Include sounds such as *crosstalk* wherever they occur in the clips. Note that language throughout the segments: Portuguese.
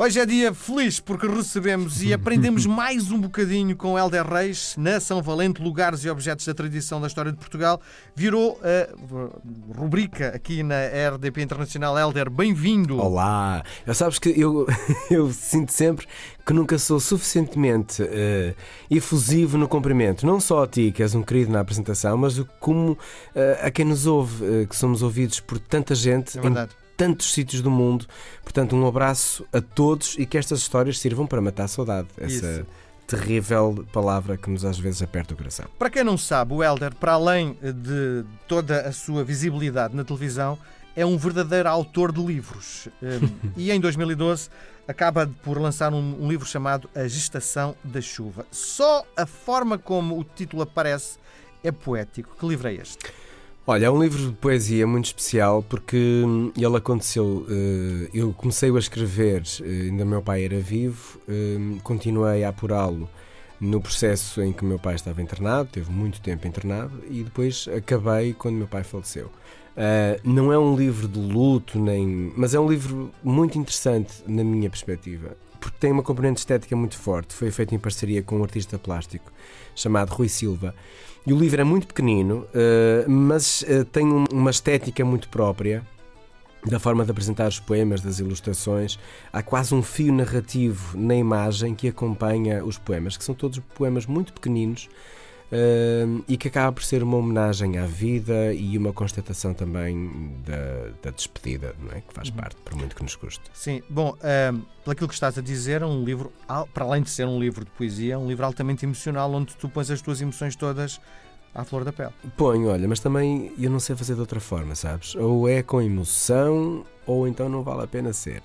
Hoje é dia feliz porque recebemos e aprendemos *laughs* mais um bocadinho com Helder Reis, na São Valente, lugares e objetos da tradição da história de Portugal. Virou a rubrica aqui na RDP Internacional. Helder, bem-vindo. Olá! Já sabes que eu, *laughs* eu sinto sempre que nunca sou suficientemente uh, efusivo no cumprimento. Não só a ti, que és um querido na apresentação, mas como uh, a quem nos ouve, uh, que somos ouvidos por tanta gente. É verdade. Em tantos sítios do mundo. Portanto, um abraço a todos e que estas histórias sirvam para matar a saudade. Essa Isso. terrível palavra que nos às vezes aperta o coração. Para quem não sabe, o Helder, para além de toda a sua visibilidade na televisão, é um verdadeiro autor de livros. Um, *laughs* e em 2012 acaba por lançar um livro chamado A Gestação da Chuva. Só a forma como o título aparece é poético. Que livro é este? Olha, é um livro de poesia muito especial porque hum, ele aconteceu. eh, eu comecei a escrever, eh, ainda meu pai era vivo, hum, continuei a apurá-lo no processo em que meu pai estava internado, teve muito tempo internado, e depois acabei quando meu pai faleceu. Ah, não é um livro de luto, nem, mas é um livro muito interessante na minha perspectiva, porque tem uma componente estética muito forte. Foi feito em parceria com um artista plástico chamado Rui Silva. E o livro é muito pequenino, eh, mas eh, tem um- uma estética muito própria da forma de apresentar os poemas, das ilustrações. Há quase um fio narrativo na imagem que acompanha os poemas, que são todos poemas muito pequeninos eh, e que acaba por ser uma homenagem à vida e uma constatação também da, da despedida, não é? que faz parte, por muito que nos custe. Sim, bom, um, pelo aquilo que estás a dizer, é um livro, para além de ser um livro de poesia, é um livro altamente emocional, onde tu pões as tuas emoções todas à flor da pele. Ponho, olha, mas também eu não sei fazer de outra forma, sabes? Ou é com emoção, ou então não vale a pena ser.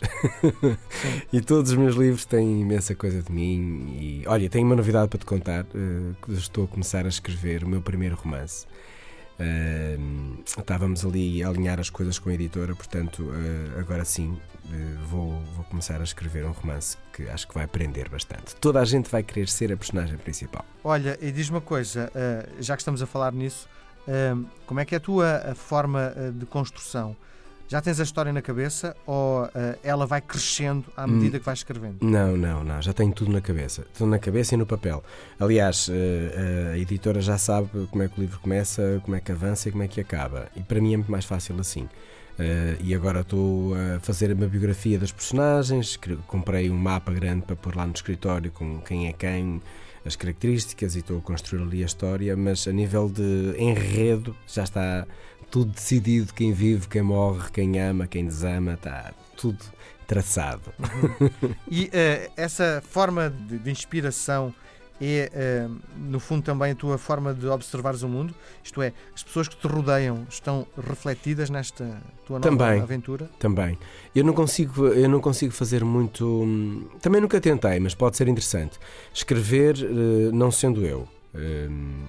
*laughs* e todos os meus livros têm imensa coisa de mim. E olha, tenho uma novidade para te contar: que estou a começar a escrever o meu primeiro romance. Eh, estávamos ali a alinhar as coisas com a editora, portanto, eh, agora sim eh, vou, vou começar a escrever um romance que acho que vai aprender bastante. Toda a gente vai querer ser a personagem principal. Olha, e diz uma coisa, uh, já que estamos a falar nisso, como é que é a tua a forma uh, de construção? Já tens a história na cabeça ou uh, ela vai crescendo à medida que vais escrevendo? Não, não, não, já tenho tudo na cabeça. Tudo na cabeça e no papel. Aliás, eh, a editora já sabe como é que o livro começa, como é que avança e como é que acaba. E para mim é muito mais fácil assim. Eh, e agora estou a fazer uma biografia das personagens, comprei um mapa grande para pôr lá no escritório com quem é quem, as características e estou a construir ali a história, mas a nível de enredo já está tudo decidido, quem vive, quem morre, quem ama, quem desama, está tudo traçado. E uh, *laughs* essa forma de, de inspiração é, uh, no fundo, também a tua forma de observares o mundo? Isto é, as pessoas que te rodeiam estão refletidas nesta tua nova Também. aventura? Também. Eu não consigo, eu não consigo fazer muito. hum, Também nunca tentei, mas pode ser interessante. Escrever, eh, não sendo eu.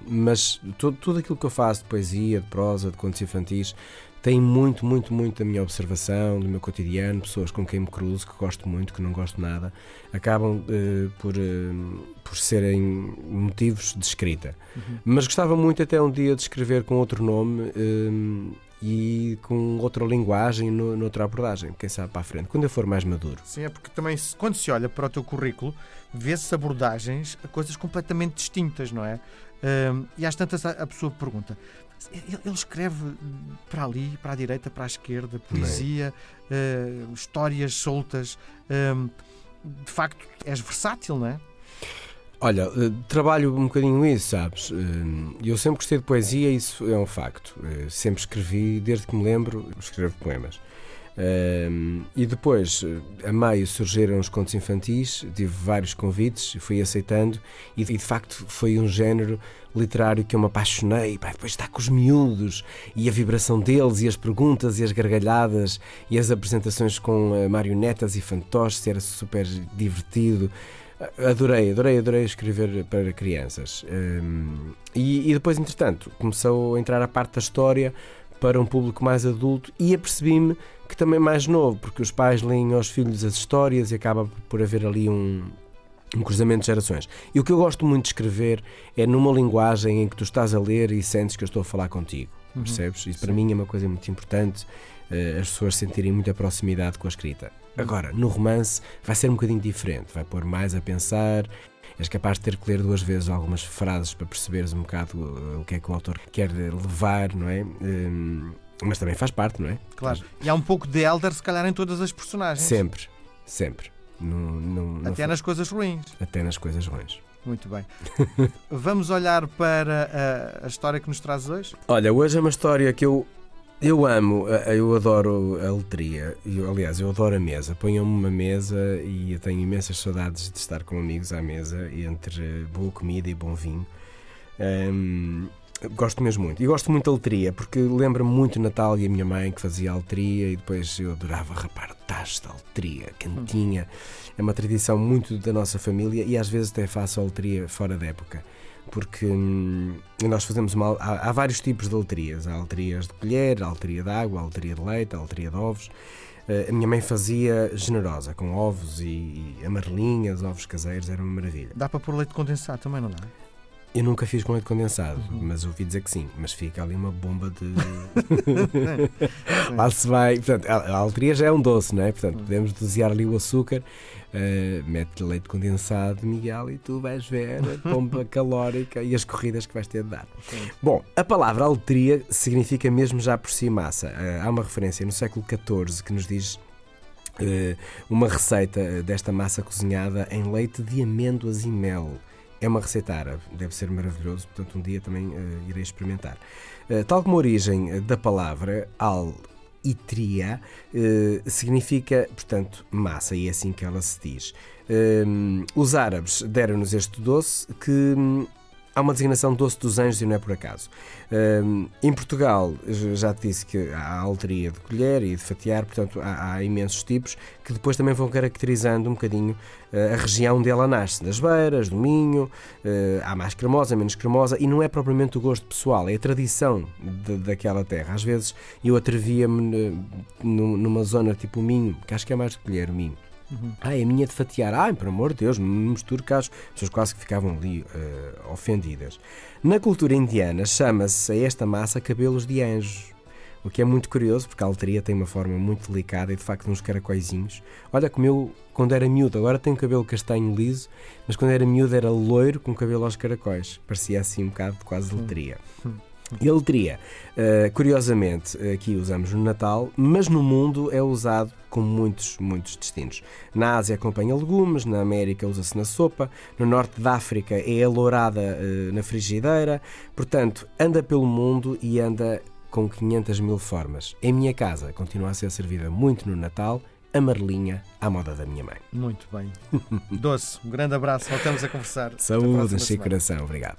Mas tudo, tudo aquilo que eu faço de poesia, de prosa, de contos infantis, tem muito, muito, muito da minha observação, do meu cotidiano, pessoas com quem me cruzo, que gosto muito, que não gosto nada, acabam eh, por, eh, por serem motivos de escrita. Mas gostava muito até um dia de escrever com outro nome hum, e com outra linguagem, no, noutra abordagem, quem sabe para a frente, quando eu for mais maduro. Sim, é porque também quando se olha para o teu currículo, vê-se abordagens a coisas completamente distintas, não é? Hum, e às tantas a, pessoa pergunta: ele, escreve para ali, para a direita, para a esquerda, poesia, eh, histórias soltas. hum, de facto, és versátil, não é? Olha, eh, trabalho um bocadinho isso, sabes? Eh, Eu sempre gostei de poesia, isso é um facto. Eh, Sempre escrevi, desde que me lembro, escrevo poemas. E depois, a meio surgiram os contos infantis, tive vários convites, fui aceitando, e de facto foi um género literário que eu me apaixonei. Pá, depois está com os miúdos, e a vibração deles, e as perguntas, e as gargalhadas, e as apresentações com marionetas e fantoches, era super divertido. Adorei, adorei, adorei escrever para crianças. Hum, e, e depois, entretanto, começou a entrar a parte da história para um público mais adulto e apercebi-me que também mais novo, porque os pais leem aos filhos as histórias e acaba por haver ali um, um cruzamento de gerações. E o que eu gosto muito de escrever é numa linguagem em que tu estás a ler e sentes que eu estou a falar contigo. Uhum. Percebes? Isso para mim é uma coisa muito importante, uh, as pessoas sentirem muita proximidade com a escrita. Agora, no romance vai ser um bocadinho diferente, vai pôr mais a pensar. És capaz de ter que ler duas vezes algumas frases para perceberes um bocado uh, o que é que o autor quer levar, não é? Um, mas também faz parte, não é? Claro. E há um pouco de Elder, se calhar, em todas as personagens. Sempre, sempre. Até nas coisas ruins. Até nas coisas ruins. Muito bem. *laughs* Vamos olhar para a, a, história que nos traz hoje? Olha, hoje é uma história que eu, eu amo, eu adoro a letria. Eu, aliás, eu adoro a mesa. Ponham-me uma mesa e eu tenho imensas saudades de estar com amigos à mesa entre boa comida e bom vinho. Um, Gosto mesmo muito. E gosto muito da letria, porque lembra-me muito Natal e a minha mãe que fazia letria e depois eu adorava rapar tachos de letria, cantinha. É uma tradição muito da nossa família e às vezes até faço a letria fora da época. Porque hum, nós fazemos uma. Há, há, vários tipos de letrias. Há letrias de colher, há letria de água, há letria de leite, há letria de ovos. Uh, a minha mãe fazia generosa, com ovos e, e amarelinhas, ovos caseiros, era uma maravilha. Dá para pôr leite condensado também, não dá? Eu nunca fiz com leite condensado, uhum. mas ouvi dizer que sim. Mas fica ali uma bomba de. *laughs* Lá se vai. Portanto, a, alteria já é um doce, não é? Portanto, uhum. podemos dosear ali o açúcar, uh, mete leite condensado, Miguel, e tu vais ver a bomba *laughs* calórica e as corridas que vais ter de dar. Sim. Bom, a palavra alteria significa mesmo já por si massa. Uh, há uma referência no século XIV que nos diz uh, uma receita desta massa cozinhada em leite de amêndoas e mel. É uma receita árabe, deve ser maravilhoso, portanto, um dia também uh, irei experimentar. Uh, tal como a origem eh, da palavra al itria uh, significa, portanto, massa, e é assim que ela se diz. os árabes deram-nos este doce que hum, há uma designação doce dos anjos e não é por acaso. Um, em Portugal, já te disse que há alteria de colher e de fatiar, portanto há, há, imensos tipos que depois também vão caracterizando um bocadinho uh, a região onde ela nasce. Das beiras, do Minho, uh, há mais cremosa, menos cremosa, e não é propriamente o gosto pessoal, é a tradição de, daquela terra. Às vezes eu atrevia-me numa zona tipo o Minho, que acho que é mais de colher o Minho Uhum. Ai, a minha de fatiar. Ai, por amor de Deus, não misturo casos. As pessoas quase que ficavam ali uh, ofendidas. Na cultura indiana, chama-se a esta massa cabelos de anjos. O que é muito curioso, porque a alteria tem uma forma muito delicada e de facto uns caracóizinhos. Olha como eu, quando era miúdo, agora tenho cabelo castanho liso, mas quando era miúdo era loiro com cabelo aos caracóis. Parecia assim um bocado quase letria. Hum. E a letria, uh, curiosamente, aqui usamos no Natal, mas no mundo é usado com muitos, muitos destinos. Na Ásia acompanha legumes, na América usa-se na sopa, no norte da África é alourada uh, na frigideira, portanto, anda pelo mundo e anda com 500 mil formas. Em minha casa continua a ser servida muito no Natal, amarelinha à moda da minha mãe. Muito bem. *laughs* Doce, um grande abraço, voltamos a conversar. Saúde, Chico Coração, obrigado.